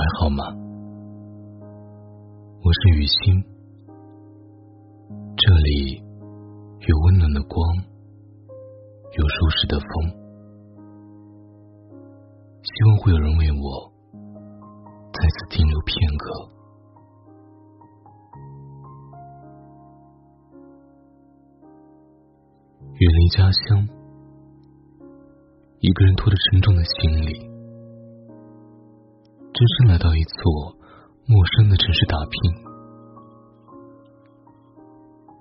还好吗？我是雨欣，这里有温暖的光，有舒适的风，希望会有人为我在此停留片刻。远离家乡，一个人拖着沉重的行李。只身来到一座陌生的城市打拼，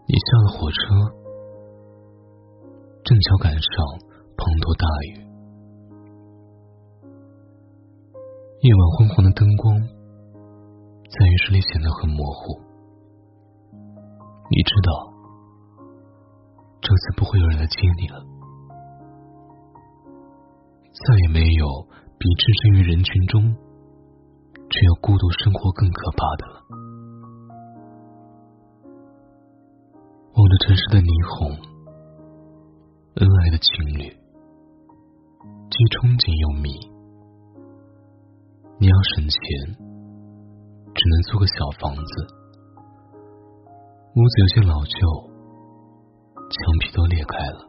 你下了火车，正巧赶上滂沱大雨，夜晚昏黄的灯光在雨水里显得很模糊。你知道，这次不会有人来接你了，再也没有比置身于人群中。只有孤独生活更可怕的了。望着城市的霓虹，恩爱的情侣，既憧憬又迷。你要省钱，只能租个小房子，屋子有些老旧，墙皮都裂开了。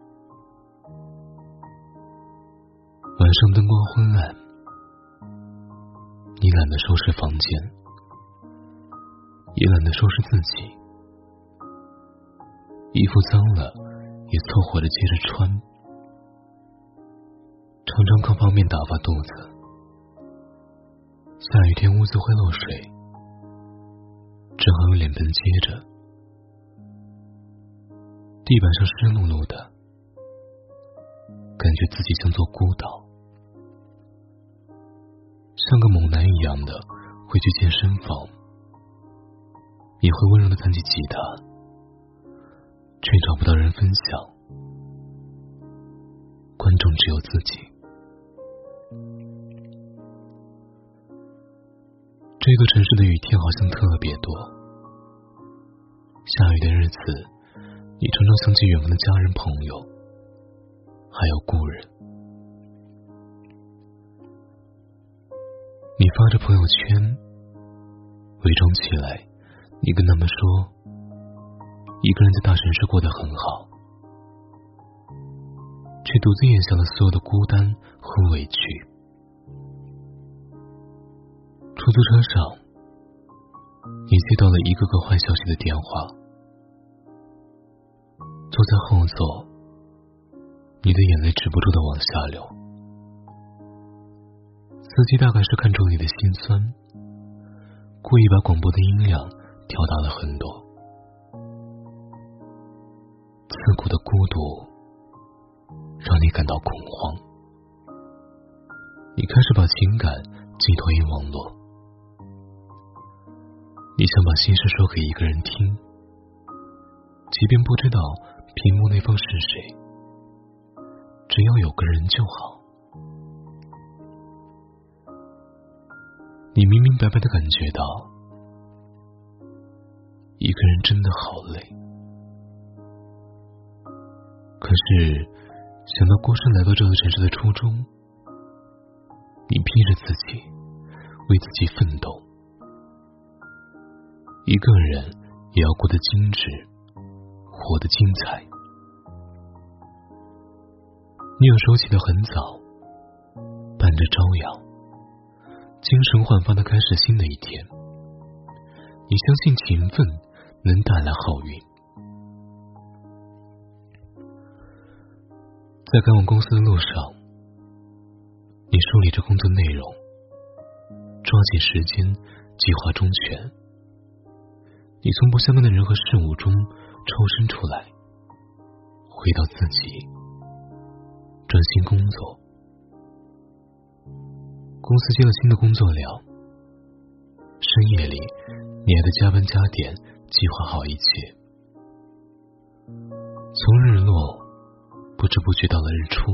晚上灯光昏暗。你懒得收拾房间，也懒得收拾自己，衣服脏了也凑合着接着穿，常常靠泡面打发肚子。下雨天屋子会漏水，正好用脸盆接着，地板上湿漉漉的，感觉自己像座孤岛。像个猛男一样的会去健身房，也会温柔的弹起吉他，却找不到人分享。观众只有自己。这个城市的雨天好像特别多，下雨的日子，你常常想起远方的家人、朋友，还有故人。你发着朋友圈，伪装起来，你跟他们说，一个人在大城市过得很好，却独自咽下了所有的孤单和委屈。出租车上，你接到了一个个坏消息的电话，坐在后座，你的眼泪止不住的往下流。司机大概是看出了你的心酸，故意把广播的音量调大了很多。刺骨的孤独让你感到恐慌，你开始把情感寄托于网络，你想把心事说给一个人听，即便不知道屏幕那方是谁，只要有个人就好。你明明白白的感觉到，一个人真的好累。可是想到孤身来到这座城市的初衷，你逼着自己为自己奋斗。一个人也要过得精致，活得精彩。你有时候起得很早，伴着朝阳。精神焕发的开始新的一天，你相信勤奋能带来好运。在赶往公司的路上，你梳理着工作内容，抓紧时间，计划周全。你从不相干的人和事物中抽身出来，回到自己，专心工作。公司接了新的工作量，深夜里你还得加班加点计划好一切。从日落不知不觉到了日出，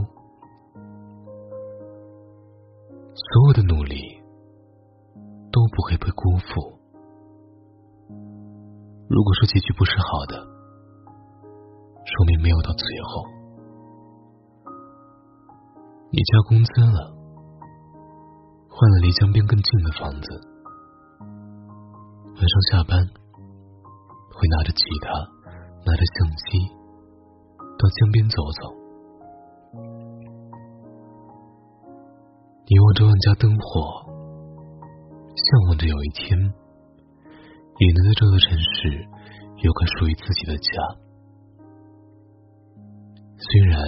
所有的努力都不会被辜负。如果说结局不是好的，说明没有到最后。你加工资了。换了离江边更近的房子。晚上下班，会拿着吉他，拿着相机，到江边走走。你望着万家灯火，向往着有一天，也能在这座城市有个属于自己的家。虽然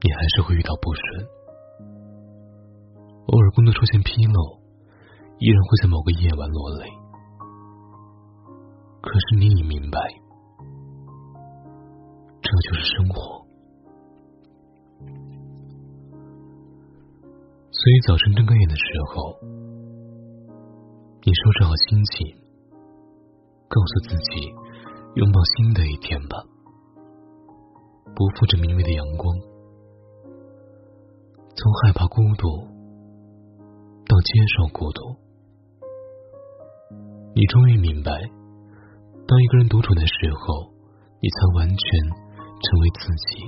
你还是会遇到不顺。偶尔工作出现纰漏，依然会在某个夜晚落泪。可是你已明白，这就是生活。所以早晨睁开眼的时候，你收拾好心情，告诉自己拥抱新的一天吧。不负这明媚的阳光，从害怕孤独。到接受孤独，你终于明白，当一个人独处的时候，你才完全成为自己，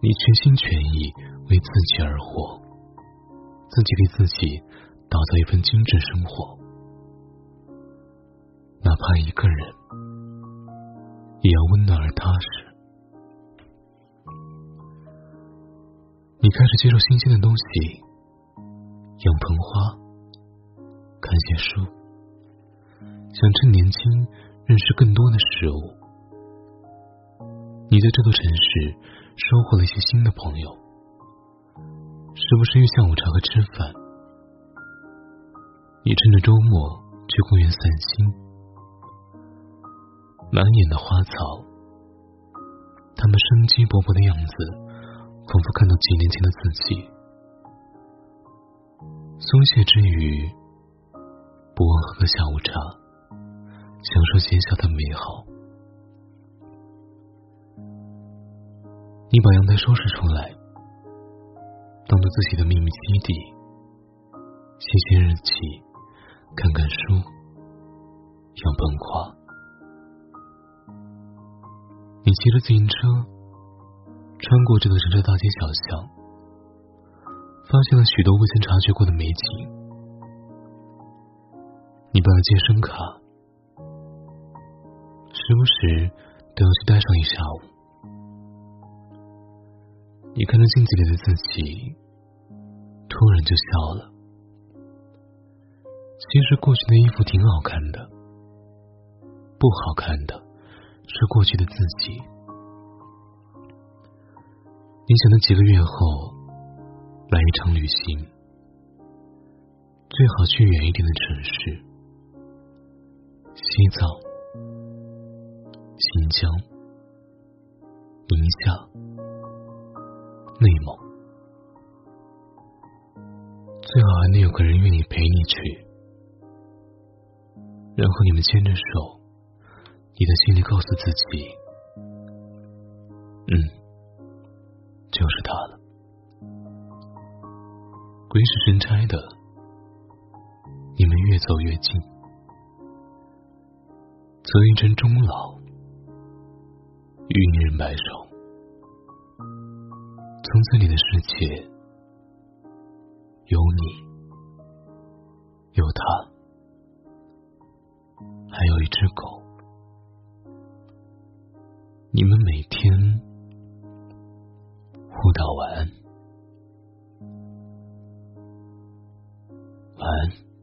你全心全意为自己而活，自己给自己打造一份精致生活，哪怕一个人，也要温暖而踏实。你开始接受新鲜的东西。养盆花，看些书，想趁年轻认识更多的事物。你在这座城市收获了一些新的朋友，时不时约下午茶和吃饭。你趁着周末去公园散心，满眼的花草，他们生机勃勃的样子，仿佛看到几年前的自己。松懈之余，不忘喝个下午茶，享受闲暇的美好。你把阳台收拾出来，当做自己的秘密基地，写写日记，看看书，养盆花。你骑着自行车，穿过这座城市大街小巷。发现了许多未曾察觉过的美景。你办了健身卡，时不时都要去待上一下午。你看着镜子里的自己，突然就笑了。其实过去的衣服挺好看的，不好看的是过去的自己。你想，那几个月后。来一场旅行，最好去远一点的城市，西藏、新疆、宁夏、内蒙，最好还能有个人愿意陪你去，然后你们牵着手，你的心里告诉自己，嗯，就是他了。鬼使神差的，你们越走越近，择一城终老，与一人白首，从此你的世界有你，有他，还有一只狗，你们每天互道晚安。晚安。